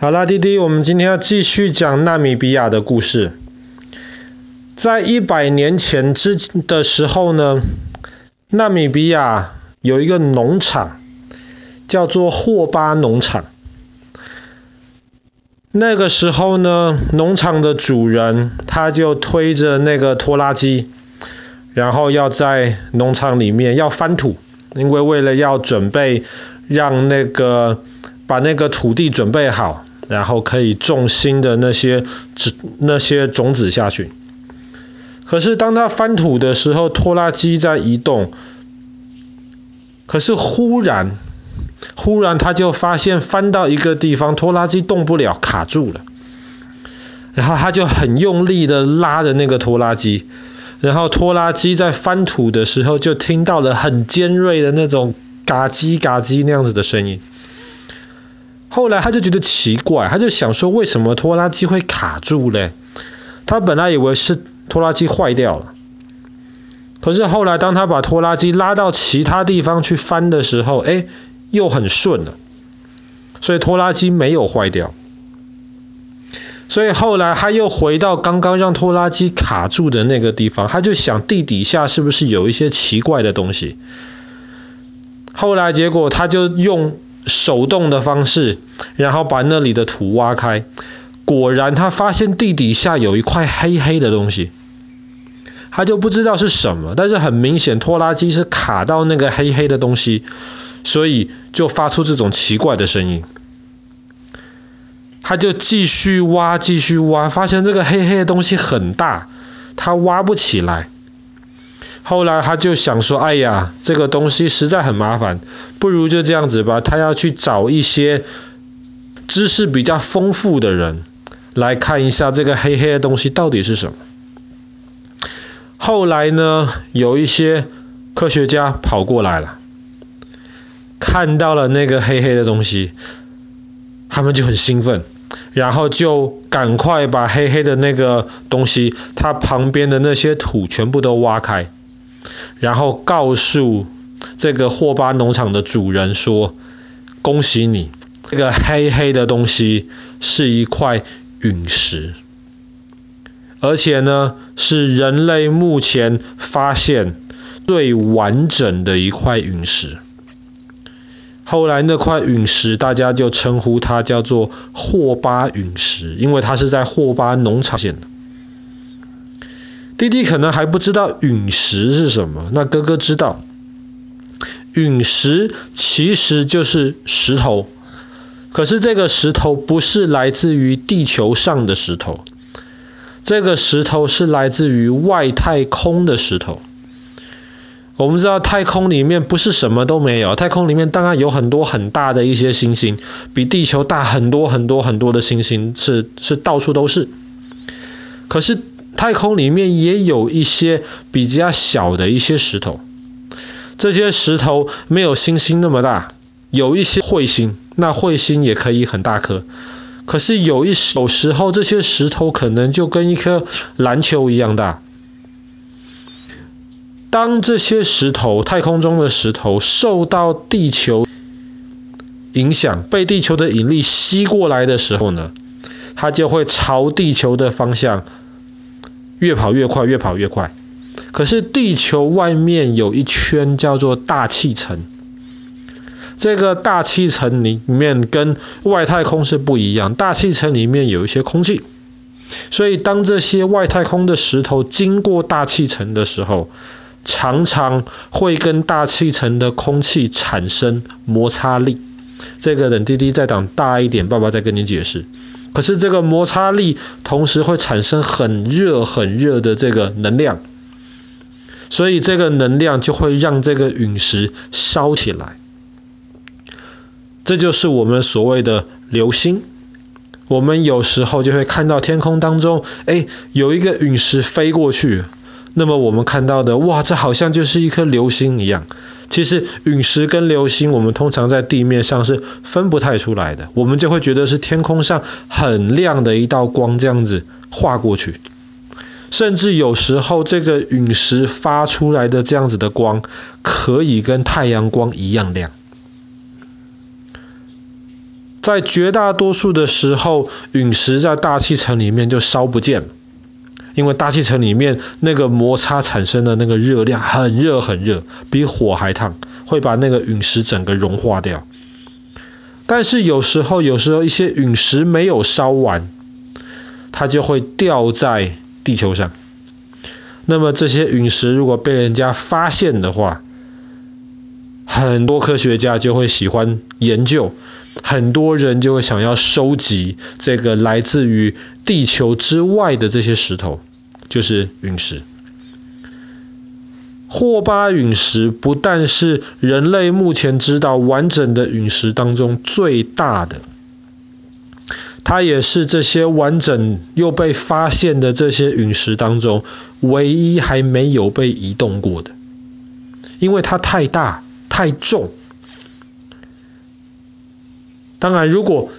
好啦，弟弟，我们今天要继续讲纳米比亚的故事。在一百年前之的时候呢，纳米比亚有一个农场，叫做霍巴农场。那个时候呢，农场的主人他就推着那个拖拉机，然后要在农场里面要翻土，因为为了要准备让那个把那个土地准备好。然后可以种新的那些种那些种子下去。可是当他翻土的时候，拖拉机在移动。可是忽然，忽然他就发现翻到一个地方，拖拉机动不了，卡住了。然后他就很用力的拉着那个拖拉机，然后拖拉机在翻土的时候就听到了很尖锐的那种嘎叽嘎叽那样子的声音。后来他就觉得奇怪，他就想说，为什么拖拉机会卡住嘞？他本来以为是拖拉机坏掉了，可是后来当他把拖拉机拉到其他地方去翻的时候，哎，又很顺了，所以拖拉机没有坏掉。所以后来他又回到刚刚让拖拉机卡住的那个地方，他就想地底下是不是有一些奇怪的东西？后来结果他就用。手动的方式，然后把那里的土挖开，果然他发现地底下有一块黑黑的东西，他就不知道是什么，但是很明显拖拉机是卡到那个黑黑的东西，所以就发出这种奇怪的声音。他就继续挖，继续挖，发现这个黑黑的东西很大，他挖不起来。后来他就想说：“哎呀，这个东西实在很麻烦，不如就这样子吧。他要去找一些知识比较丰富的人来看一下这个黑黑的东西到底是什么。”后来呢，有一些科学家跑过来了，看到了那个黑黑的东西，他们就很兴奋，然后就赶快把黑黑的那个东西，它旁边的那些土全部都挖开。然后告诉这个霍巴农场的主人说：“恭喜你，这个黑黑的东西是一块陨石，而且呢是人类目前发现最完整的一块陨石。后来那块陨石大家就称呼它叫做霍巴陨石，因为它是在霍巴农场现的。”弟弟可能还不知道陨石是什么，那哥哥知道，陨石其实就是石头，可是这个石头不是来自于地球上的石头，这个石头是来自于外太空的石头。我们知道太空里面不是什么都没有，太空里面当然有很多很大的一些星星，比地球大很多很多很多的星星是是到处都是，可是。太空里面也有一些比较小的一些石头，这些石头没有星星那么大，有一些彗星，那彗星也可以很大颗。可是有一有时候这些石头可能就跟一颗篮球一样大。当这些石头，太空中的石头受到地球影响，被地球的引力吸过来的时候呢，它就会朝地球的方向。越跑越快，越跑越快。可是地球外面有一圈叫做大气层，这个大气层里面跟外太空是不一样，大气层里面有一些空气，所以当这些外太空的石头经过大气层的时候，常常会跟大气层的空气产生摩擦力。这个等弟弟再长大一点，爸爸再跟你解释。可是这个摩擦力同时会产生很热很热的这个能量，所以这个能量就会让这个陨石烧起来。这就是我们所谓的流星。我们有时候就会看到天空当中，哎，有一个陨石飞过去。那么我们看到的，哇，这好像就是一颗流星一样。其实陨石跟流星，我们通常在地面上是分不太出来的，我们就会觉得是天空上很亮的一道光这样子划过去。甚至有时候这个陨石发出来的这样子的光，可以跟太阳光一样亮。在绝大多数的时候，陨石在大气层里面就烧不见，因为大气层里面那个摩擦产生的那个热量很热很热，比火还烫，会把那个陨石整个融化掉。但是有时候，有时候一些陨石没有烧完，它就会掉在地球上。那么这些陨石如果被人家发现的话，很多科学家就会喜欢研究，很多人就会想要收集这个来自于地球之外的这些石头，就是陨石。霍巴陨石不但是人类目前知道完整的陨石当中最大的，它也是这些完整又被发现的这些陨石当中唯一还没有被移动过的，因为它太大太重。当然，如果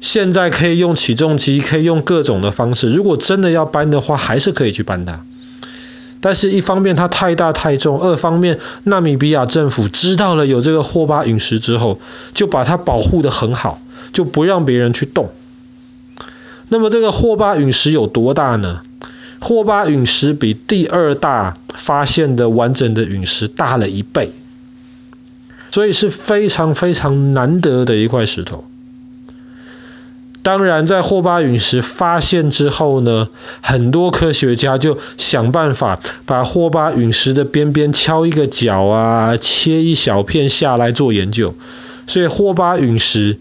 现在可以用起重机，可以用各种的方式，如果真的要搬的话，还是可以去搬它。但是，一方面它太大太重，二方面纳米比亚政府知道了有这个霍巴陨石之后，就把它保护的很好，就不让别人去动。那么，这个霍巴陨石有多大呢？霍巴陨石比第二大发现的完整的陨石大了一倍，所以是非常非常难得的一块石头。当然，在霍巴陨石发现之后呢，很多科学家就想办法把霍巴陨石的边边敲一个角啊，切一小片下来做研究。所以霍巴陨石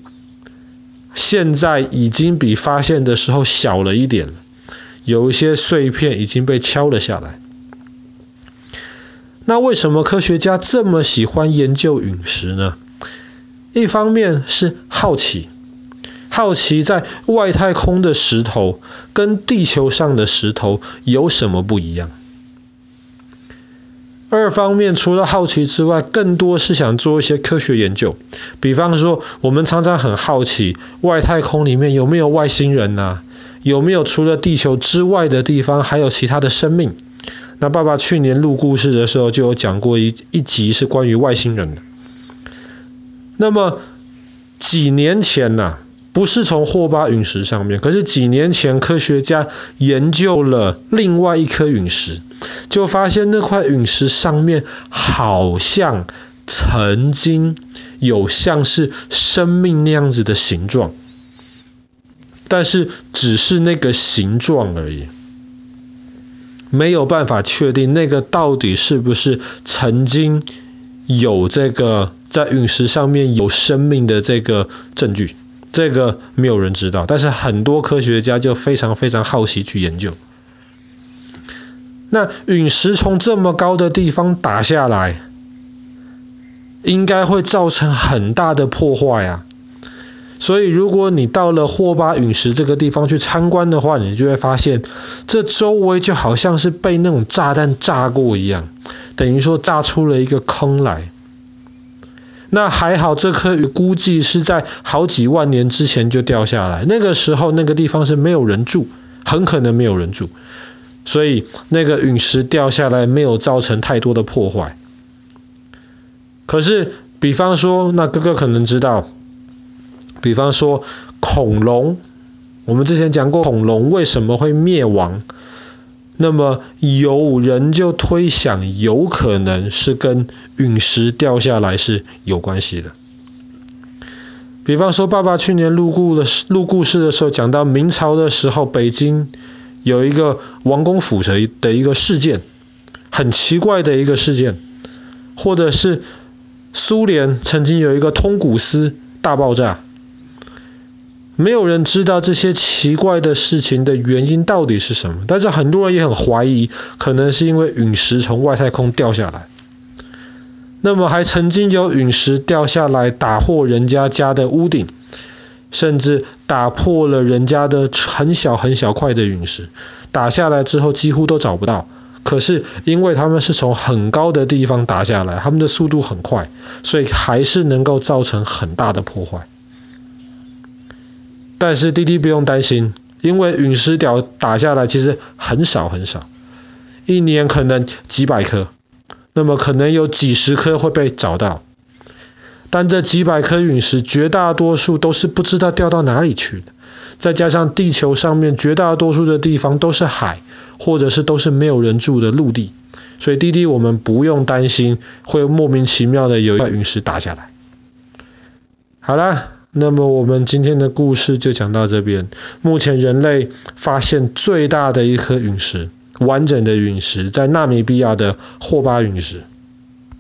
现在已经比发现的时候小了一点，有一些碎片已经被敲了下来。那为什么科学家这么喜欢研究陨石呢？一方面是好奇。好奇在外太空的石头跟地球上的石头有什么不一样？二方面，除了好奇之外，更多是想做一些科学研究。比方说，我们常常很好奇外太空里面有没有外星人啊？有没有除了地球之外的地方还有其他的生命？那爸爸去年录故事的时候就有讲过一一集是关于外星人的。那么几年前呢、不是从霍巴陨石上面，可是几年前科学家研究了另外一颗陨石，就发现那块陨石上面好像曾经有像是生命那样子的形状，但是只是那个形状而已，没有办法确定那个到底是不是曾经有这个在陨石上面有生命的这个证据。这个没有人知道，但是很多科学家就非常非常好奇去研究。那陨石从这么高的地方打下来，应该会造成很大的破坏啊。所以如果你到了霍巴陨石这个地方去参观的话，你就会发现，这周围就好像是被那种炸弹炸过一样，等于说炸出了一个坑来。那还好，这颗雨估计是在好几万年之前就掉下来。那个时候，那个地方是没有人住，很可能没有人住，所以那个陨石掉下来没有造成太多的破坏。可是，比方说，那哥哥可能知道，比方说恐龙，我们之前讲过恐龙为什么会灭亡。那么有人就推想，有可能是跟陨石掉下来是有关系的。比方说，爸爸去年录故的录故事的时候讲到明朝的时候，北京有一个王公府的的一个事件，很奇怪的一个事件，或者是苏联曾经有一个通古斯大爆炸。没有人知道这些奇怪的事情的原因到底是什么，但是很多人也很怀疑，可能是因为陨石从外太空掉下来。那么还曾经有陨石掉下来打破人家家的屋顶，甚至打破了人家的很小很小块的陨石，打下来之后几乎都找不到。可是因为他们是从很高的地方打下来，他们的速度很快，所以还是能够造成很大的破坏。但是滴滴不用担心，因为陨石掉打下来其实很少很少，一年可能几百颗，那么可能有几十颗会被找到。但这几百颗陨石绝大多数都是不知道掉到哪里去的。再加上地球上面绝大多数的地方都是海，或者是都是没有人住的陆地，所以滴滴我们不用担心会莫名其妙的有一块陨石打下来。好啦，那么我们今天的故事就讲到这边。目前人类发现最大的一颗陨石，完整的陨石，在纳米比亚的霍巴陨石。